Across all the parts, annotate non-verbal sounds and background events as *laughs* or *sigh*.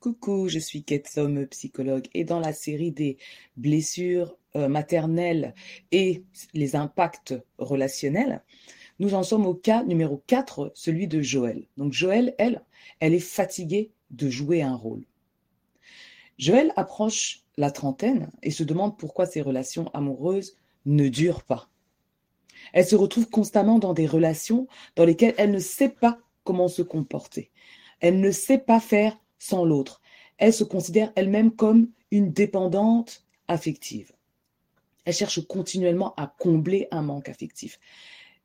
Coucou, je suis Ketsom, psychologue, et dans la série des blessures euh, maternelles et les impacts relationnels, nous en sommes au cas numéro 4, celui de Joël. Donc Joël, elle, elle est fatiguée de jouer un rôle. Joël approche la trentaine et se demande pourquoi ses relations amoureuses ne durent pas. Elle se retrouve constamment dans des relations dans lesquelles elle ne sait pas comment se comporter. Elle ne sait pas faire sans l'autre. Elle se considère elle-même comme une dépendante affective. Elle cherche continuellement à combler un manque affectif.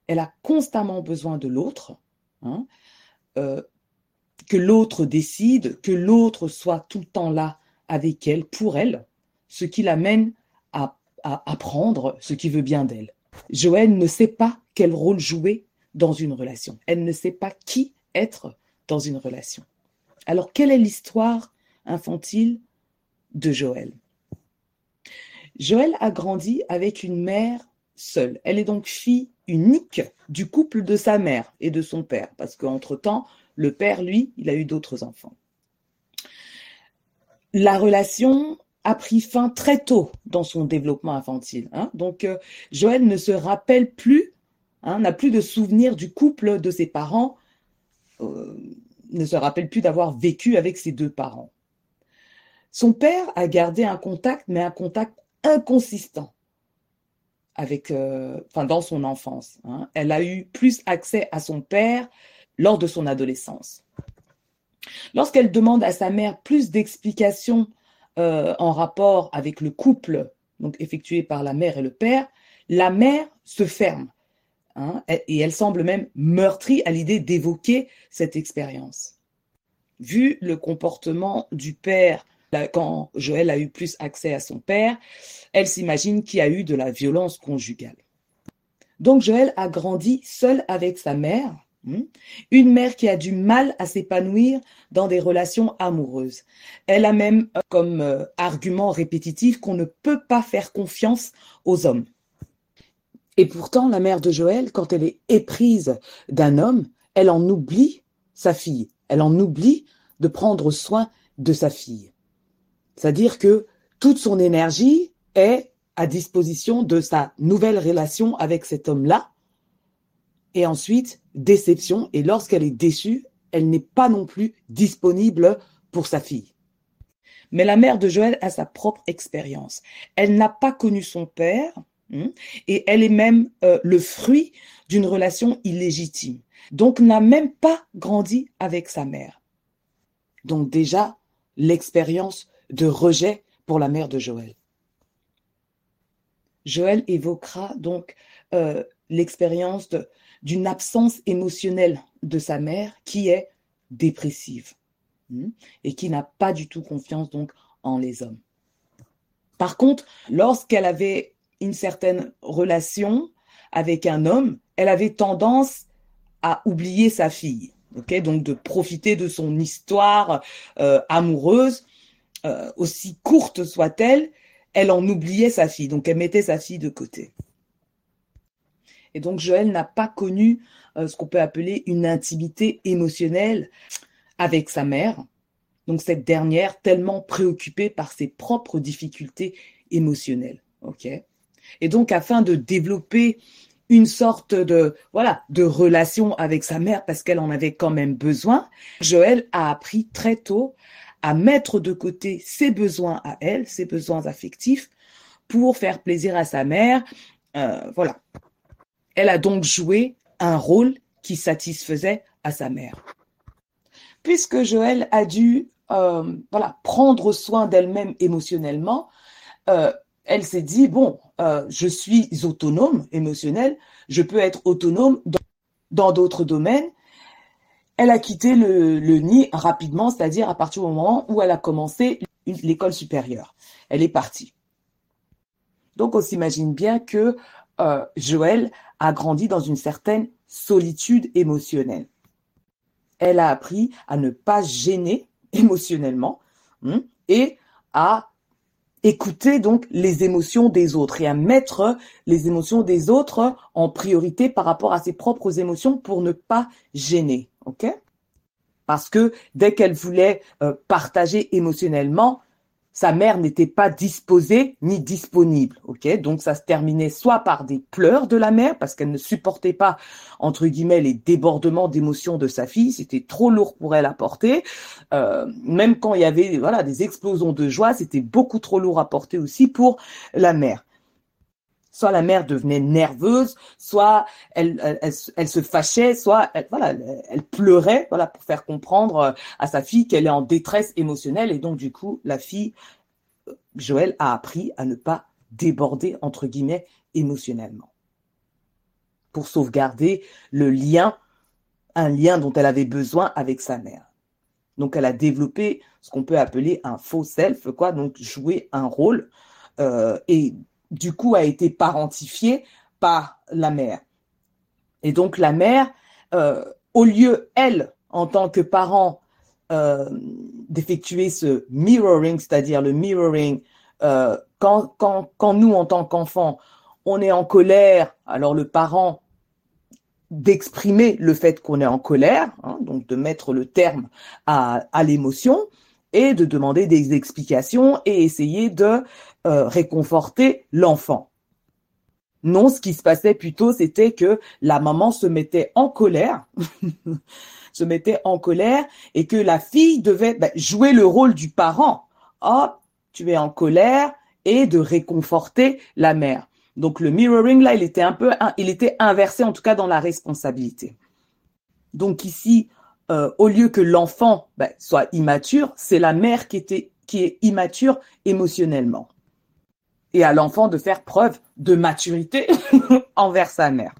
Elle a constamment besoin de l'autre, hein, euh, que l'autre décide, que l'autre soit tout le temps là avec elle, pour elle, ce qui l'amène à, à apprendre ce qui veut bien d'elle. Joël ne sait pas quel rôle jouer dans une relation. Elle ne sait pas qui être dans une relation. Alors, quelle est l'histoire infantile de Joël? Joël a grandi avec une mère seule. Elle est donc fille unique du couple de sa mère et de son père, parce qu'entre-temps, le père, lui, il a eu d'autres enfants. La relation a pris fin très tôt dans son développement infantile. Hein. Donc, euh, Joël ne se rappelle plus, hein, n'a plus de souvenir du couple de ses parents. Euh, ne se rappelle plus d'avoir vécu avec ses deux parents. Son père a gardé un contact, mais un contact inconsistant avec, euh, dans son enfance. Hein. Elle a eu plus accès à son père lors de son adolescence. Lorsqu'elle demande à sa mère plus d'explications euh, en rapport avec le couple effectué par la mère et le père, la mère se ferme. Hein, et elle semble même meurtrie à l'idée d'évoquer cette expérience. Vu le comportement du père quand Joël a eu plus accès à son père, elle s'imagine qu'il y a eu de la violence conjugale. Donc Joël a grandi seul avec sa mère, hmm, une mère qui a du mal à s'épanouir dans des relations amoureuses. Elle a même euh, comme euh, argument répétitif qu'on ne peut pas faire confiance aux hommes. Et pourtant, la mère de Joël, quand elle est éprise d'un homme, elle en oublie sa fille. Elle en oublie de prendre soin de sa fille. C'est-à-dire que toute son énergie est à disposition de sa nouvelle relation avec cet homme-là. Et ensuite, déception. Et lorsqu'elle est déçue, elle n'est pas non plus disponible pour sa fille. Mais la mère de Joël a sa propre expérience. Elle n'a pas connu son père? Et elle est même euh, le fruit d'une relation illégitime. Donc n'a même pas grandi avec sa mère. Donc déjà, l'expérience de rejet pour la mère de Joël. Joël évoquera donc euh, l'expérience d'une absence émotionnelle de sa mère qui est dépressive hmm? et qui n'a pas du tout confiance donc en les hommes. Par contre, lorsqu'elle avait une certaine relation avec un homme, elle avait tendance à oublier sa fille. ok? Donc de profiter de son histoire euh, amoureuse, euh, aussi courte soit-elle, elle en oubliait sa fille. Donc elle mettait sa fille de côté. Et donc Joël n'a pas connu euh, ce qu'on peut appeler une intimité émotionnelle avec sa mère. Donc cette dernière tellement préoccupée par ses propres difficultés émotionnelles. ok? Et donc, afin de développer une sorte de voilà de relation avec sa mère parce qu'elle en avait quand même besoin. Joël a appris très tôt à mettre de côté ses besoins à elle, ses besoins affectifs, pour faire plaisir à sa mère. Euh, voilà. Elle a donc joué un rôle qui satisfaisait à sa mère. Puisque Joël a dû euh, voilà prendre soin d'elle-même émotionnellement, euh, elle s'est dit, bon, euh, je suis autonome émotionnelle, je peux être autonome dans d'autres domaines. Elle a quitté le, nid rapidement, c'est-à-dire à partir du moment où elle a commencé l'école supérieure. Elle est partie. Donc on s'imagine bien que euh, Joël a grandi dans une certaine solitude émotionnelle. Elle a appris à ne pas gêner *laughs* émotionnellement hein, et à écouter donc les émotions des autres et à mettre les émotions des autres en priorité par rapport à ses propres émotions pour ne pas gêner. Ok? Parce que dès qu'elle voulait euh, partager émotionnellement, sa mère n'était pas disposée ni disponible. Ok, donc ça se terminait soit par des pleurs de la mère parce qu'elle ne supportait pas entre guillemets les débordements d'émotions de sa fille, c'était trop lourd pour elle à porter. Euh, même quand il y avait voilà des explosions de joie, c'était beaucoup trop lourd à porter aussi pour la mère soit la mère devenait nerveuse, soit elle, elle, se fâchait, soit elle, voilà, elle pleurait, voilà, pour faire comprendre euh, à sa fille qu'elle est en détresse émotionnelle. Et donc, du coup, la fille, euh, Joël, a appris à ne pas déborder, entre guillemets, émotionnellement. Pour sauvegarder le lien, un lien dont elle avait besoin avec sa mère. Donc, elle a développé ce qu'on peut appeler un faux self, quoi, donc jouer un rôle. Euh, et du coup, a été parentifiée par la mère. Et donc, la mère, euh, au lieu, elle, en tant que parent, euh, d'effectuer ce mirroring, c'est-à-dire le mirroring, euh, quand, nous, en tant qu'enfants, on est en colère, alors le parent d'exprimer le fait qu'on est en colère, hein, donc de mettre le terme à l'émotion, et de demander des explications et essayer de euh, réconforter l'enfant. Non, ce qui se passait plutôt, c'était que la maman se mettait en colère, *laughs* se mettait en colère, et que la fille devait bah, jouer le rôle du parent. Oh, tu es en colère, et de réconforter la mère. Donc le mirroring là, il était un peu, il était inversé en tout cas dans la responsabilité. Donc ici, euh, au lieu que l'enfant ben, soit immature, c'est la mère qui, était, qui est immature émotionnellement. Et à l'enfant de faire preuve de maturité *laughs* envers sa mère.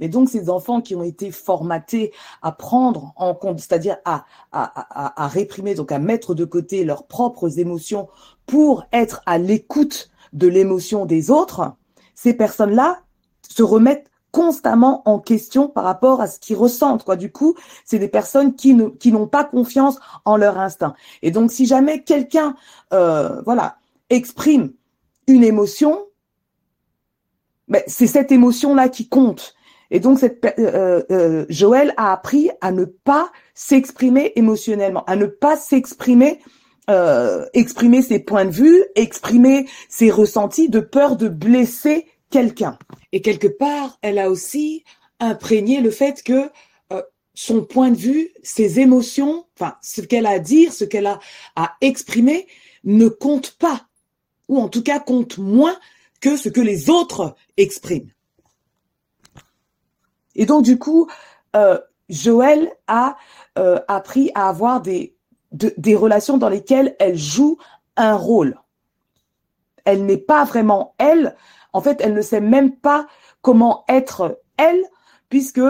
Mais donc ces enfants qui ont été formatés à prendre en compte, c'est-à-dire à, à, à, réprimer, donc à mettre de côté leurs propres émotions pour être à l'écoute de l'émotion des autres, ces personnes-là se remettent constamment en question par rapport à ce qu'ils ressentent. Du coup, c'est des personnes qui, ne, qui n'ont pas confiance en leur instinct. Et donc, si jamais quelqu'un, euh, voilà, exprime une émotion, ben, c'est cette émotion-là qui compte. Et donc, cette, euh, euh, Joël a appris à ne pas s'exprimer émotionnellement, à ne pas s'exprimer, euh, exprimer ses points de vue, exprimer ses ressentis de peur de blesser quelqu'un. Et quelque part, elle a aussi imprégné le fait que euh, son point de vue, ses émotions, enfin ce qu'elle a à dire, ce qu'elle a à exprimer, ne compte pas, ou en tout cas compte moins que ce que les autres expriment. Et donc du coup, euh, Joël a euh, appris à avoir des, des relations dans lesquelles elle joue un rôle. Elle n'est pas vraiment elle, en fait, elle ne sait même pas comment être elle, puisque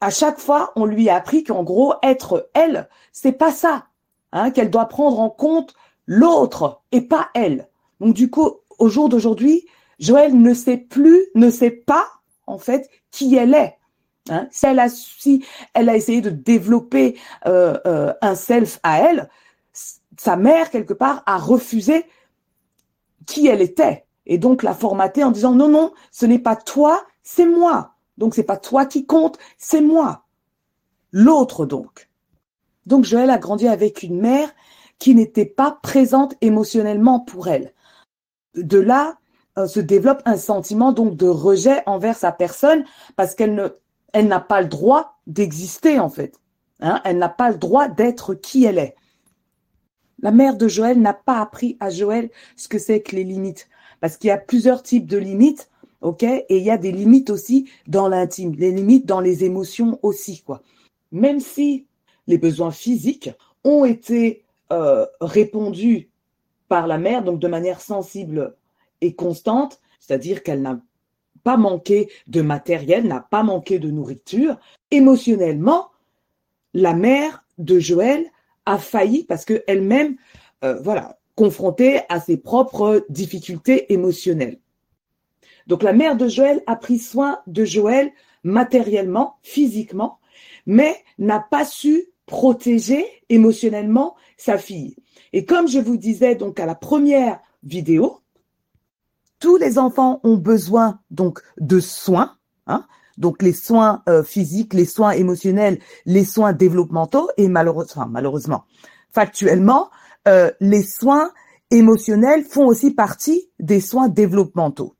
à chaque fois, on lui a appris qu'en gros, être elle, c'est pas ça, hein, qu'elle doit prendre en compte l'autre et pas elle. Donc du coup, au jour d'aujourd'hui, Joël ne sait plus, ne sait pas en fait qui elle est. Hein. Si, elle a, essayé de développer euh, euh, un self à elle, sa mère quelque part a refusé qui elle était et donc la formater en disant non, non, ce n'est pas toi, c'est moi. Donc c'est pas toi qui compte, c'est moi. L'autre donc. Donc Joël a grandi avec une mère qui n'était pas présente émotionnellement pour elle. De là euh, se développe un sentiment donc de rejet envers sa personne parce qu'elle ne, n'a pas le droit d'exister en fait. Hein. elle n'a pas le droit d'être qui elle est. La mère de Joël n'a pas appris à Joël ce que c'est que les limites parce qu'il y a plusieurs types de limites, Et il y a des limites aussi dans l'intime, des limites dans les émotions aussi, quoi. Même si les besoins physiques ont été euh, répondus par la mère, donc de manière sensible et constante, c'est-à-dire qu'elle n'a pas manqué de matériel, n'a pas manqué de nourriture, émotionnellement, la mère de Joël a failli parce qu'elle-même, euh, voilà, confrontée à ses propres difficultés émotionnelles. Donc la mère de Joël a pris soin de Joël matériellement, physiquement, mais n'a pas su protéger émotionnellement sa fille. Et comme je vous disais donc à la première vidéo, tous les enfants ont besoin donc de soins, hein, donc les soins euh, physiques, les soins émotionnels, les soins développementaux et malheureusement, malheureusement, factuellement, euh, les soins émotionnels font aussi partie des soins développementaux.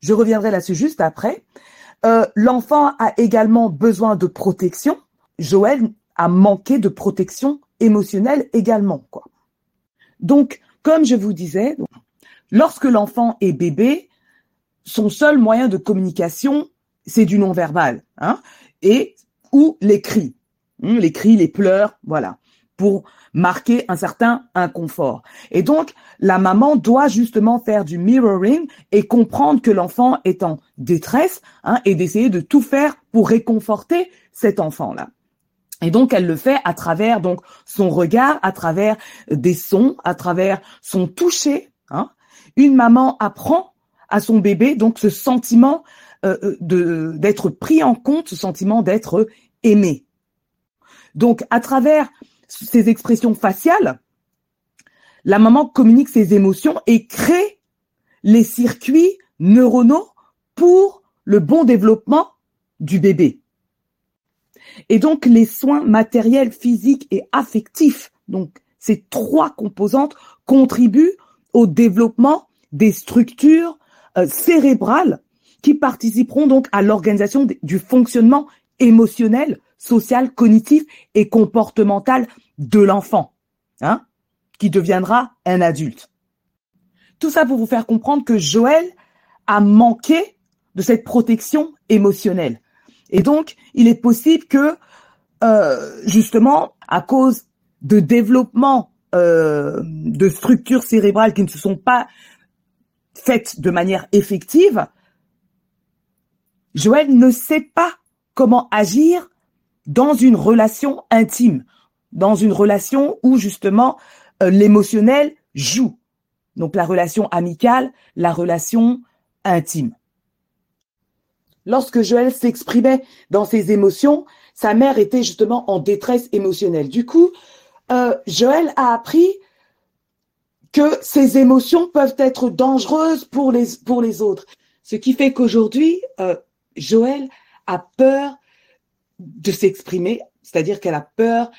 Je reviendrai là-dessus juste après. Euh, l'enfant a également besoin de protection. Joël a manqué de protection émotionnelle également, quoi. Donc, comme je vous disais, lorsque l'enfant est bébé, son seul moyen de communication, c'est du non-verbal, hein, et ou les cris, hein, les cris, les pleurs, voilà, pour marquer un certain inconfort. Et donc, la maman doit justement faire du mirroring et comprendre que l'enfant est en détresse hein, et d'essayer de tout faire pour réconforter cet enfant-là. Et donc elle le fait à travers donc son regard, à travers des sons, à travers son toucher. Hein. Une maman apprend à son bébé donc ce sentiment euh, euh, d'être pris en compte, ce sentiment d'être aimé. Donc à travers ces expressions faciales, la maman communique ses émotions et crée les circuits neuronaux pour le bon développement du bébé. Et donc les soins matériels, physiques et affectifs, donc ces trois composantes contribuent au développement des structures euh, cérébrales qui participeront donc à l'organisation du fonctionnement émotionnel, social, cognitif et comportemental de l'enfant, hein, qui deviendra un adulte. Tout ça pour vous faire comprendre que Joël a manqué de cette protection émotionnelle. Et donc, il est possible que, euh, justement, à cause de développement euh, de structures cérébrales qui ne se sont pas faites de manière effective, Joël ne sait pas comment agir dans une relation intime, dans une relation où justement euh, l'émotionnel joue. Donc la relation amicale, la relation intime. Lorsque Joël s'exprimait dans ses émotions, sa mère était justement en détresse émotionnelle. Du coup, euh, Joël a appris que ses émotions peuvent être dangereuses pour les, autres. Ce qui fait qu'aujourd'hui, euh, Joël a peur de s'exprimer, c'est-à-dire qu'elle a peur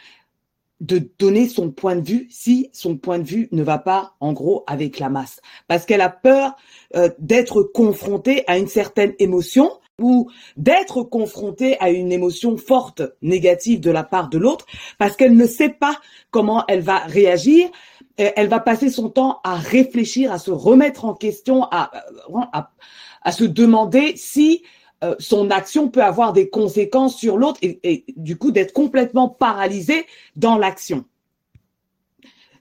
de donner son point de vue si son point de vue ne va pas en gros avec la masse parce qu'elle a peur euh, d'être confrontée à une certaine émotion ou d'être confrontée à une émotion forte négative de la part de l'autre parce qu'elle ne sait pas comment elle va réagir elle va passer son temps à réfléchir à se remettre en question à, à se demander si euh, son action peut avoir des conséquences sur l'autre et, du coup d'être complètement paralysé dans l'action.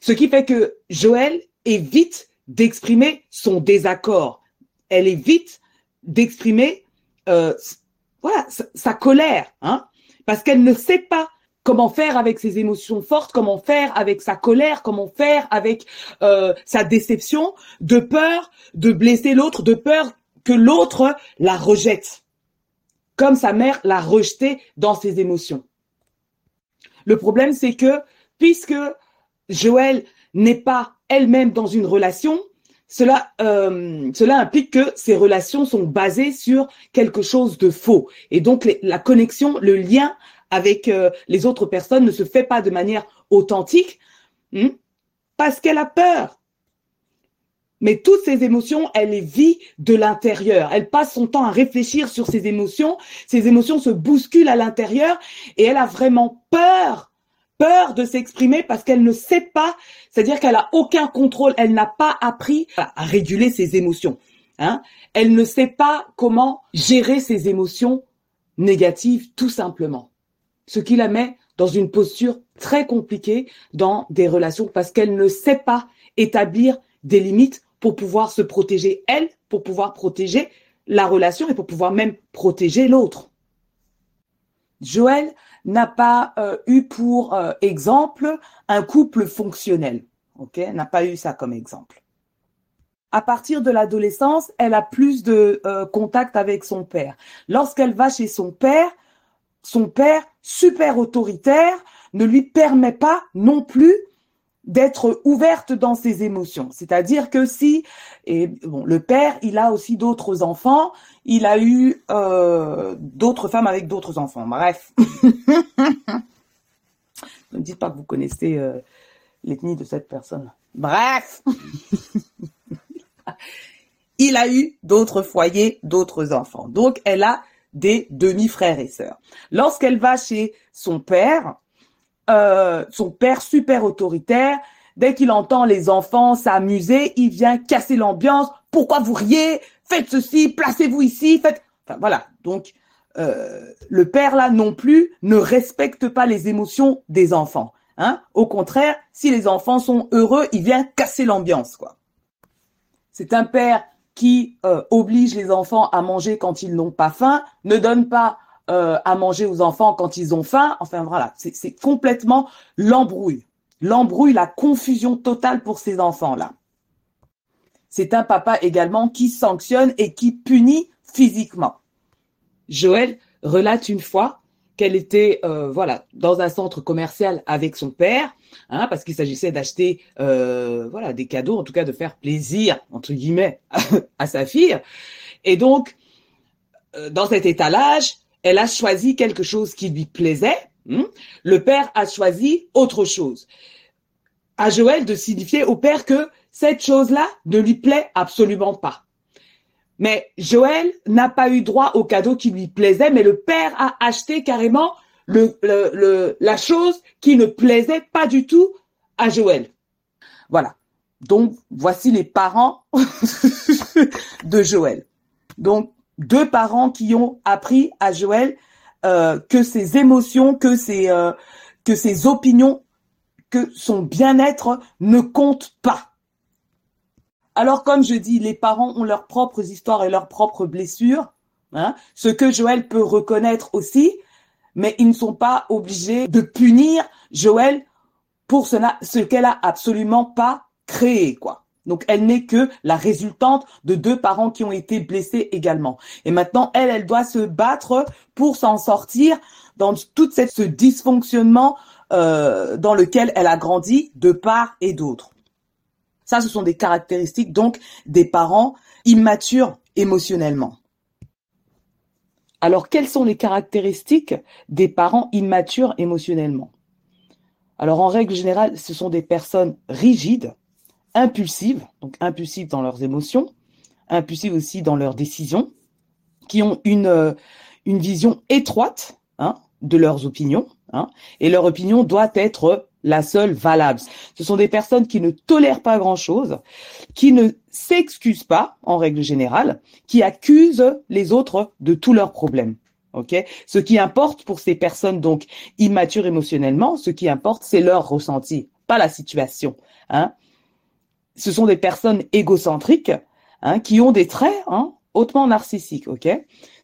Ce qui fait que Joël évite d'exprimer son désaccord. Elle évite d'exprimer euh, voilà sa, colère, hein, parce qu'elle ne sait pas comment faire avec ses émotions fortes, comment faire avec sa colère, comment faire avec euh, sa déception, de peur de blesser l'autre, de peur que l'autre la rejette comme sa mère l'a rejeté dans ses émotions. Le problème, c'est que puisque Joël n'est pas elle-même dans une relation, cela, euh, cela implique que ces relations sont basées sur quelque chose de faux. Et donc, la connexion, le lien avec euh, les autres personnes ne se fait pas de manière authentique hmm, parce qu'elle a peur. Mais toutes ces émotions, elle les vit de l'intérieur. Elle passe son temps à réfléchir sur ses émotions. Ses émotions se bousculent à l'intérieur et elle a vraiment peur, peur de s'exprimer parce qu'elle ne sait pas, c'est-à-dire qu'elle a aucun contrôle. Elle n'a pas appris à réguler ses émotions. Hein. Elle ne sait pas comment gérer ses émotions négatives, tout simplement. Ce qui la met dans une posture très compliquée dans des relations parce qu'elle ne sait pas établir des limites pour pouvoir se protéger elle, pour pouvoir protéger la relation et pour pouvoir même protéger l'autre. Joël n'a pas euh, eu pour euh, exemple un couple fonctionnel. OK, n'a pas eu ça comme exemple. À partir de l'adolescence, elle a plus de euh, contact avec son père. Lorsqu'elle va chez son père, son père super autoritaire ne lui permet pas non plus d'être ouverte dans ses émotions. C'est-à-dire que si, et bon, le père, il a aussi d'autres enfants, il a eu euh, d'autres femmes avec d'autres enfants. Bref. *laughs* ne me dites pas que vous connaissez euh, l'ethnie de cette personne. Bref. *laughs* il a eu d'autres foyers, d'autres enfants. Donc, elle a des demi-frères et sœurs. Lorsqu'elle va chez son père, euh, son père super autoritaire, dès qu'il entend les enfants s'amuser, il vient casser l'ambiance. Pourquoi vous riez? Faites ceci, placez-vous ici, faites. Enfin voilà. Donc euh, le père là non plus ne respecte pas les émotions des enfants. Hein Au contraire, si les enfants sont heureux, il vient casser l'ambiance quoi. C'est un père qui euh, oblige les enfants à manger quand ils n'ont pas faim, ne donne pas euh, à manger aux enfants quand ils ont faim. Enfin voilà, c'est complètement l'embrouille. L'embrouille, la confusion totale pour ces enfants-là. C'est un papa également qui sanctionne et qui punit physiquement. Joël relate une fois qu'elle était euh, voilà dans un centre commercial avec son père, hein, parce qu'il s'agissait d'acheter euh, voilà des cadeaux, en tout cas de faire plaisir entre guillemets *laughs* à, sa fille. Et donc dans cet étalage, elle a choisi quelque chose qui lui plaisait. Hmm? Le père a choisi autre chose. À Joël de signifier au père que cette chose-là ne lui plaît absolument pas. Mais Joël n'a pas eu droit au cadeau qui lui plaisait, mais le père a acheté carrément la chose qui ne plaisait pas du tout à Joël. Voilà. Donc, voici les parents *laughs* de Joël. Donc, deux parents qui ont appris à Joël euh, que ses émotions, que ses, euh, que ses opinions, que son bien-être ne comptent pas. Alors, comme je dis, les parents ont leurs propres histoires et leurs propres blessures, hein, ce que Joël peut reconnaître aussi, mais ils ne sont pas obligés de punir Joël pour cela, ce qu'elle a absolument pas créé, quoi. Donc, elle n'est que la résultante de deux parents qui ont été blessés également. Et maintenant, elle, elle doit se battre pour s'en sortir dans tout ce dysfonctionnement euh, dans lequel elle a grandi de part et d'autre. Ça, ce sont des caractéristiques donc des parents immatures émotionnellement. Alors, quelles sont les caractéristiques des parents immatures émotionnellement? Alors, en règle générale, ce sont des personnes rigides, impulsives, donc impulsives dans leurs émotions, impulsives aussi dans leurs décisions, qui ont une, euh, une vision étroite hein, de leurs opinions, hein, et leur opinion doit être la seule valable. Ce sont des personnes qui ne tolèrent pas grand-chose, qui ne s'excusent pas, en règle générale, qui accusent les autres de tous leurs problèmes. Ok, ce qui importe pour ces personnes donc immatures émotionnellement, ce qui importe, c'est leur ressenti, pas la situation. Hein ce sont des personnes égocentriques hein, qui ont des traits hein, hautement narcissiques. Ok,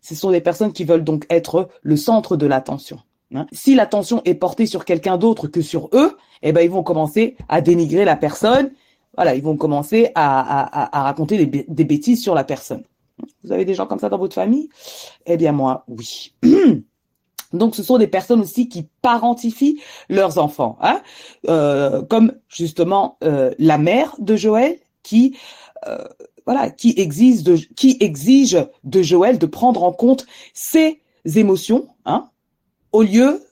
ce sont des personnes qui veulent donc être le centre de l'attention. Hein. Si l'attention est portée sur quelqu'un d'autre que sur eux, eh ben ils vont commencer à dénigrer la personne. Voilà, ils vont commencer à, raconter des, des, bêtises sur la personne. Vous avez des gens comme ça dans votre famille? Eh bien moi, oui. *clears throat* Donc, ce sont des personnes aussi qui parentifient leurs enfants, hein euh, comme justement euh, la mère de Joël qui euh, voilà qui exige de Joël de prendre en compte ses émotions, hein, au lieu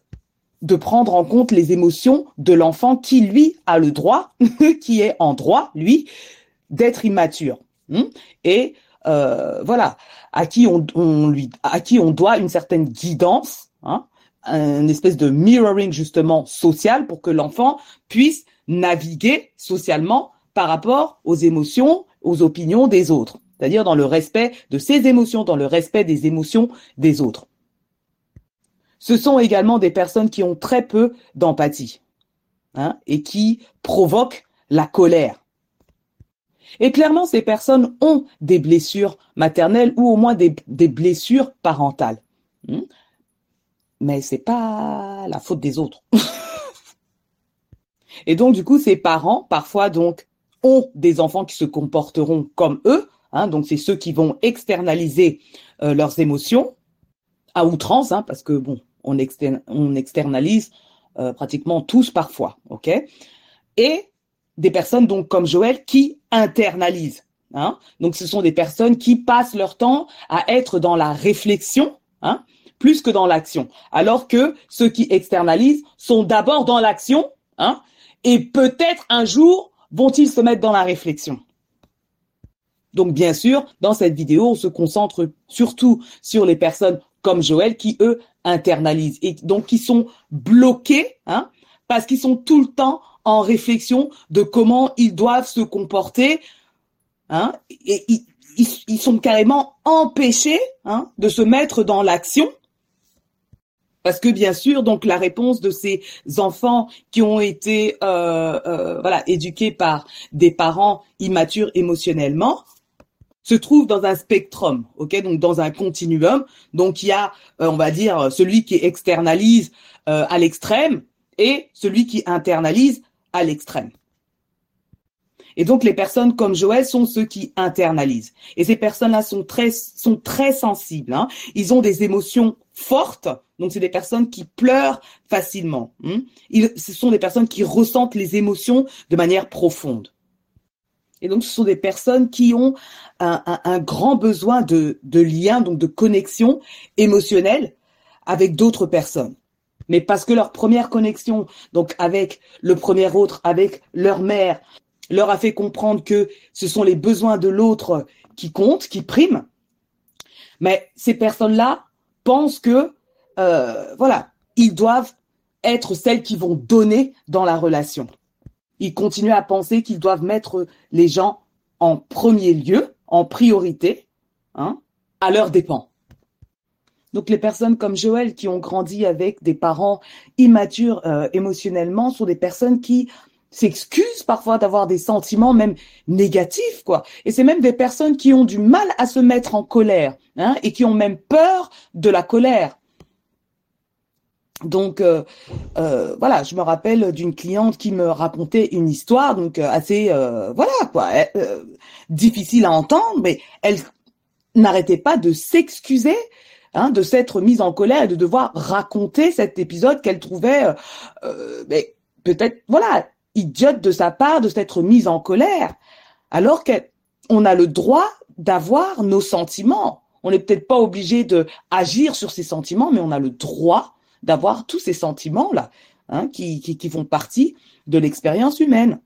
de prendre en compte les émotions de l'enfant qui lui a le droit, *laughs* qui est en droit lui d'être immature. Hein et voilà, à qui on doit une certaine guidance hein, un espèce de mirroring justement social pour que l'enfant puisse naviguer socialement par rapport aux émotions, aux opinions des autres, c'est-à-dire dans le respect de ses émotions, dans le respect des émotions des autres. Ce sont également des personnes qui ont très peu d'empathie hein, et qui provoquent la colère. Et clairement, ces personnes ont des blessures maternelles ou au moins des, des blessures parentales. Mais c'est pas la faute des autres. *laughs* et donc, du coup, ces parents, parfois, donc, ont des enfants qui se comporteront comme eux. Hein, donc, c'est ceux qui vont externaliser euh, leurs émotions à outrance, hein, parce que bon, on, externalise euh, pratiquement tous parfois, Et des personnes donc comme Joël qui internalisent. Hein. Donc ce sont des personnes qui passent leur temps à être dans la réflexion, hein, plus que dans l'action. Alors que ceux qui externalisent sont d'abord dans l'action, hein, et peut-être un jour vont-ils se mettre dans la réflexion. Donc bien sûr, dans cette vidéo, on se concentre surtout sur les personnes comme Joël qui, eux, internalisent et donc qui sont bloqués, hein, parce qu'ils sont tout le temps en réflexion de comment ils doivent se comporter, hein, et ils, sont carrément empêchés de se mettre dans l'action. Parce que bien sûr, donc la réponse de ces enfants qui ont été euh, euh, voilà éduqués par des parents immatures émotionnellement, se trouve dans un spectrum, ok, donc dans un continuum. Donc il y a, euh, on va dire, celui qui externalise à l'extrême et celui qui internalise à l'extrême. Et donc les personnes comme Joël sont ceux qui internalisent. Et ces personnes-là sont très sont très sensibles. Hein. Ils ont des émotions fortes. Donc c'est des personnes qui pleurent facilement. Hein. Ils, ce sont des personnes qui ressentent les émotions de manière profonde. Et donc, ce sont des personnes qui ont un, grand besoin de, de lien, donc de connexion émotionnelle avec d'autres personnes. Mais parce que leur première connexion, donc avec le premier autre, avec leur mère, leur a fait comprendre que ce sont les besoins de l'autre qui comptent, qui priment. Mais ces personnes-là pensent que, euh, voilà, ils doivent être celles qui vont donner dans la relation ils continuent à penser qu'ils doivent mettre les gens en premier lieu, en priorité, hein, à leur dépens. Donc les personnes comme Joël qui ont grandi avec des parents immatures euh, émotionnellement sont des personnes qui s'excusent parfois d'avoir des sentiments même négatifs quoi. Et c'est même des personnes qui ont du mal à se mettre en colère hein, et qui ont même peur de la colère. Donc euh, euh, voilà, je me rappelle d'une cliente qui me racontait une histoire donc euh, assez voilà quoi, difficile à entendre, mais elle n'arrêtait pas de s'excuser, hein, de s'être mise en colère et de devoir raconter cet épisode qu'elle trouvait mais peut-être voilà idiote de sa part de s'être mise en colère, alors qu'on a le droit d'avoir nos sentiments. On n'est peut-être pas obligé de agir sur ces sentiments, mais on a le droit d'avoir tous ces sentiments-là, hein, qui, qui, font partie de l'expérience humaine.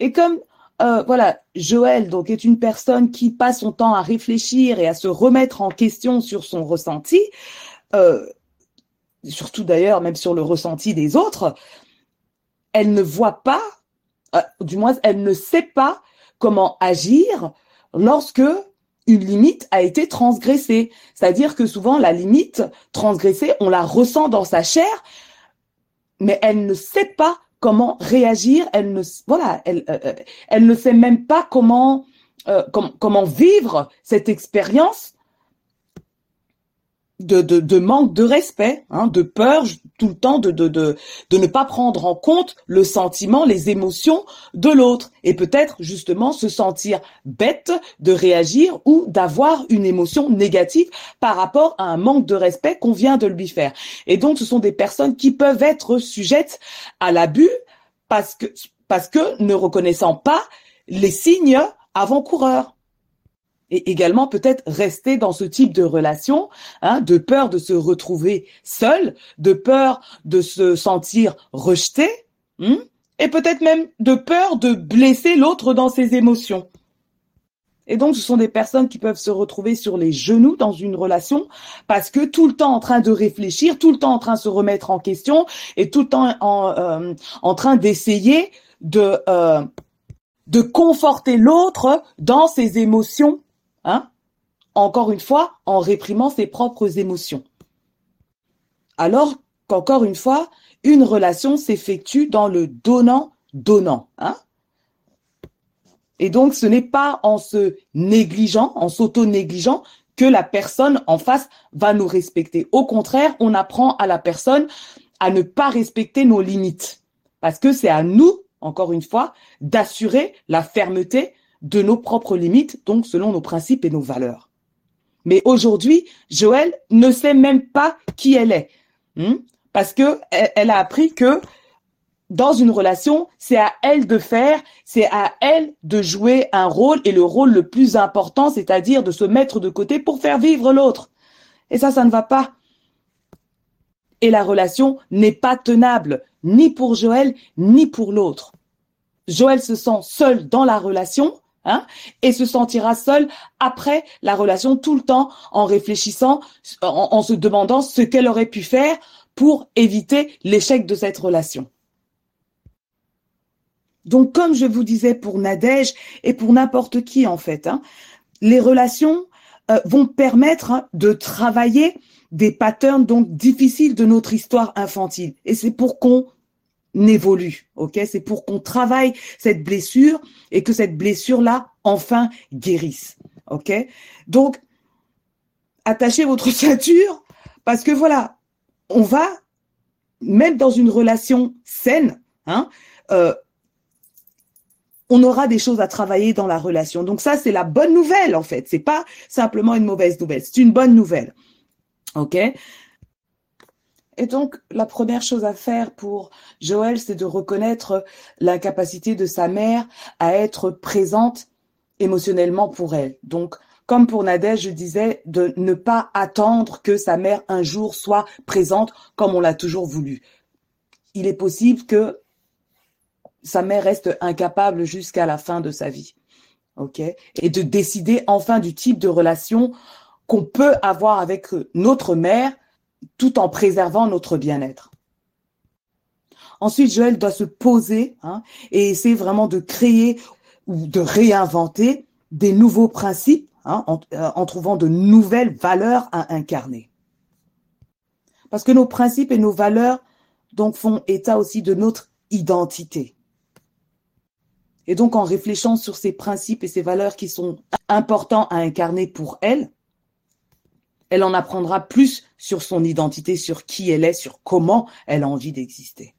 Et comme euh, voilà, Joël donc est une personne qui passe son temps à réfléchir et à se remettre en question sur son ressenti, euh, surtout d'ailleurs même sur le ressenti des autres, elle ne voit pas, euh, du moins elle ne sait pas comment agir lorsque une limite a été transgressée. C'est-à-dire que souvent, la limite transgressée, on la ressent dans sa chair, mais elle ne sait pas comment réagir. Elle ne, euh, euh, sait même pas comment vivre cette expérience de, de, de, manque de respect, hein, de peur tout le temps de, de, de, de ne pas prendre en compte le sentiment, les émotions de l'autre et peut-être justement se sentir bête de réagir ou d'avoir une émotion négative par rapport à un manque de respect qu'on vient de lui faire. Et donc ce sont des personnes qui peuvent être sujettes à l'abus parce que, parce que ne reconnaissant pas les signes avant-coureurs et également peut-être rester dans ce type de relation, hein, de peur de se retrouver seul, de peur de se sentir rejeté, hmm, et peut-être même de peur de blesser l'autre dans ses émotions. Et donc, ce sont des personnes qui peuvent se retrouver sur les genoux dans une relation parce que tout le temps en train de réfléchir, tout le temps en train de se remettre en question et tout le temps en, euh, en train d'essayer de, euh, de conforter l'autre dans ses émotions Hein Encore une fois, en réprimant ses propres émotions. Alors qu'encore une fois, une relation s'effectue dans le donnant-donnant. Hein Et donc, ce n'est pas en se négligeant, en s'auto-négligeant, que la personne en face va nous respecter. Au contraire, on apprend à la personne à ne pas respecter nos limites. Parce que c'est à nous, encore une fois, d'assurer la fermeté de nos propres limites, donc selon nos principes et nos valeurs. Mais aujourd'hui, Joël ne sait même pas qui elle est, hmm? parce que elle, a appris que dans une relation, c'est à elle de faire, c'est à elle de jouer un rôle et le rôle le plus important, c'est-à-dire de se mettre de côté pour faire vivre l'autre. Et ça, ça ne va pas. Et la relation n'est pas tenable, ni pour Joël, ni pour l'autre. Joël se sent seul dans la relation, hein, et se sentira seul après la relation tout le temps en réfléchissant, en se demandant ce qu'elle aurait pu faire pour éviter l'échec de cette relation. Donc, comme je vous disais pour Nadège et pour n'importe qui en fait, hein, les relations euh, vont permettre hein, de travailler des patterns donc difficiles de notre histoire infantile. Et c'est pour qu'on évolue, ok? C'est pour qu'on travaille cette blessure et que cette blessure-là enfin guérisse, ok? Donc, attachez votre *laughs* ceinture parce que voilà, on va même dans une relation saine, hein, euh, on aura des choses à travailler dans la relation. Donc ça, c'est la bonne nouvelle en fait. C'est pas simplement une mauvaise nouvelle. C'est une bonne nouvelle. Ok? Et donc, la première chose à faire pour Joël, c'est de reconnaître l'incapacité de sa mère à être présente émotionnellement pour elle. Donc, comme pour Nadège, je disais de ne pas attendre que sa mère un jour soit présente comme on l'a toujours voulu. Il est possible que sa mère reste incapable jusqu'à la fin de sa vie. Et de décider enfin du type de relation qu'on peut avoir avec notre mère tout en préservant notre bien-être. Ensuite, Joël doit se poser hein, et essayer vraiment de créer ou de réinventer des nouveaux principes hein, en, euh, en trouvant de nouvelles valeurs à incarner. Parce que nos principes et nos valeurs font état aussi de notre identité. Et donc, en réfléchissant sur ces principes et ces valeurs qui sont importants à incarner pour elle, elle en apprendra plus sur son identité, sur qui elle est, sur comment elle a envie d'exister.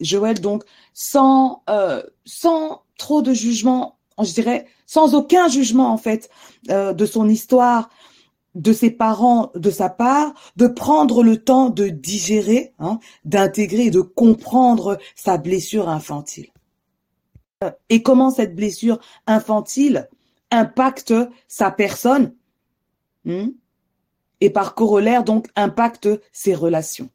Joël, donc, sans, euh, sans trop de jugement, je dirais, sans aucun jugement, en fait, euh, de son histoire, de ses parents, de sa part, de prendre le temps de digérer, hein, d'intégrer de comprendre sa blessure infantile et comment cette blessure infantile impacte sa personne hmm, et par corollaire donc impacte ses relations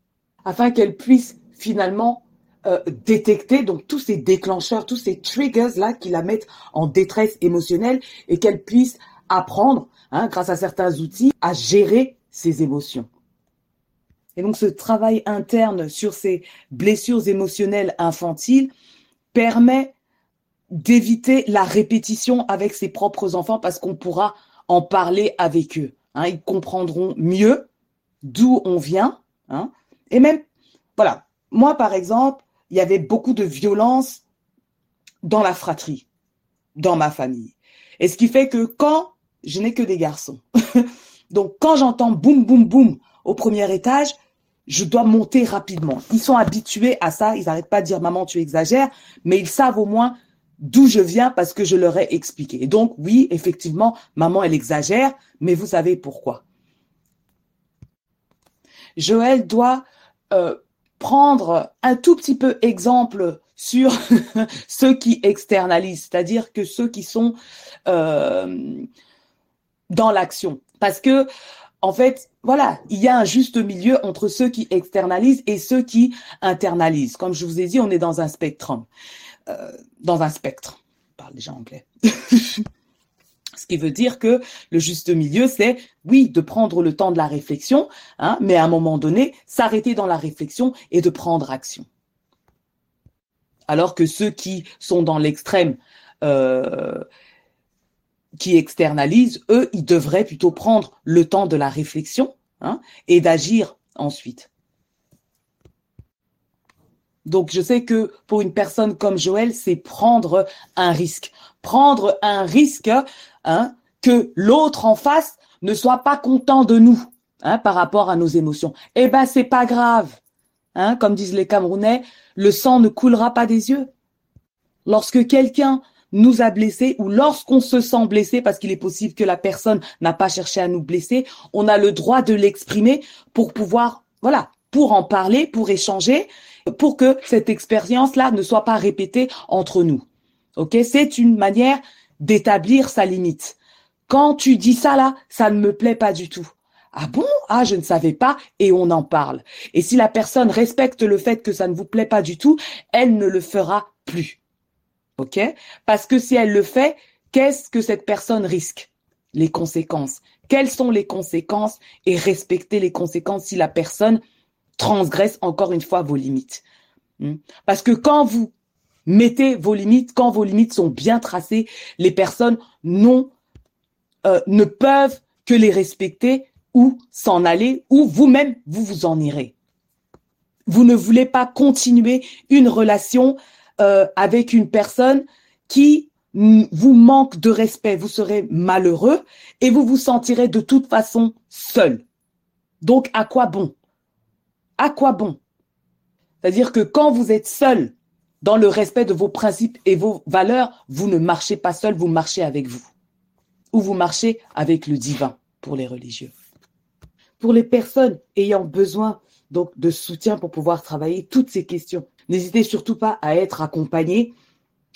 afin qu'elle puisse finalement euh, détecter donc tous ces déclencheurs, tous ces triggers là qui la mettent en détresse émotionnelle et qu'elle puisse apprendre hein, grâce à certains outils à gérer ses émotions. Et donc ce travail interne sur ces blessures émotionnelles infantiles permet d'éviter la répétition avec ses propres enfants parce qu'on pourra en parler avec eux. Hein. ils comprendront mieux d'où on vient. Hein. et même, voilà, moi par exemple, il y avait beaucoup de violence dans la fratrie, dans ma famille. Et ce qui fait que quand je n'ai que des garçons, *laughs* donc quand j'entends boum boum boum au premier étage, je dois monter rapidement. Ils sont habitués à ça, ils n'arrêtent pas de dire maman tu exagères, mais ils savent au moins d'où je viens parce que je leur ai expliqué. Et donc, oui, effectivement, maman, elle exagère, mais vous savez pourquoi. Joël doit euh, prendre un tout petit peu exemple sur *laughs* ceux qui externalisent, c'est-à-dire que ceux qui sont euh, dans l'action. Parce que, en fait, voilà, il y a un juste milieu entre ceux qui externalisent et ceux qui internalisent. Comme je vous ai dit, on est dans un spectrum. Euh, dans un spectre. Je parle déjà anglais. *laughs* Ce qui veut dire que le juste milieu, c'est oui, de prendre le temps de la réflexion, hein, mais à un moment donné, s'arrêter dans la réflexion et de prendre action. Alors que ceux qui sont dans l'extrême, euh, qui externalisent, eux, ils devraient plutôt prendre le temps de la réflexion hein, et d'agir ensuite. Donc je sais que pour une personne comme Joël, c'est prendre un risque. Prendre un risque hein, que l'autre en face ne soit pas content de nous hein, par rapport à nos émotions. Eh ben c'est pas grave. Hein, comme disent les Camerounais, le sang ne coulera pas des yeux. Lorsque quelqu'un nous a blessés ou lorsqu'on se sent blessé parce qu'il est possible que la personne n'a pas cherché à nous blesser, on a le droit de l'exprimer pour pouvoir, voilà, pour en parler, pour échanger, pour que cette expérience-là ne soit pas répétée entre nous. Ok, c'est une manière d'établir sa limite. Quand tu dis ça là, ça ne me plaît pas du tout. Ah bon? Ah, je ne savais pas et on en parle. Et si la personne respecte le fait que ça ne vous plaît pas du tout, elle ne le fera plus. OK? Parce que si elle le fait, qu'est-ce que cette personne risque? Les conséquences. Quelles sont les conséquences? Et respecter les conséquences si la personne transgresse encore une fois vos limites. Hmm? Parce que quand vous mettez vos limites, quand vos limites sont bien tracées, les personnes non, euh, ne peuvent que les respecter ou s'en aller, ou vous-même, vous vous en irez. Vous ne voulez pas continuer une relation euh, avec une personne qui vous manque de respect, vous serez malheureux et vous vous sentirez de toute façon seul. Donc, à quoi bon? À quoi bon? C'est-à-dire que quand vous êtes seul dans le respect de vos principes et vos valeurs, vous ne marchez pas seul, vous marchez avec vous. Ou vous marchez avec le divin pour les religieux. Pour les personnes ayant besoin donc de soutien pour pouvoir travailler toutes ces questions, n'hésitez surtout pas à être accompagné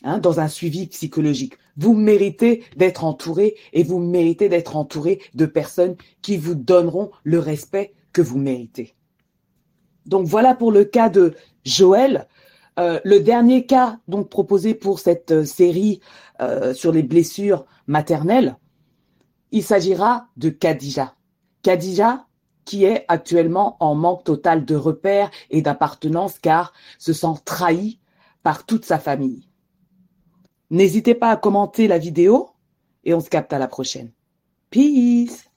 Hein, dans un suivi psychologique. Vous méritez d'être entouré et vous méritez d'être entouré de personnes qui vous donneront le respect que vous méritez. Donc voilà pour le cas de Joël. Euh, le dernier cas donc proposé pour cette euh, série euh, sur les blessures maternelles, il s'agira de Khadija. Khadija qui est actuellement en manque total de repères et d'appartenance car se sent trahi par toute sa famille. N'hésitez pas à commenter la vidéo et on se capte à la prochaine. Peace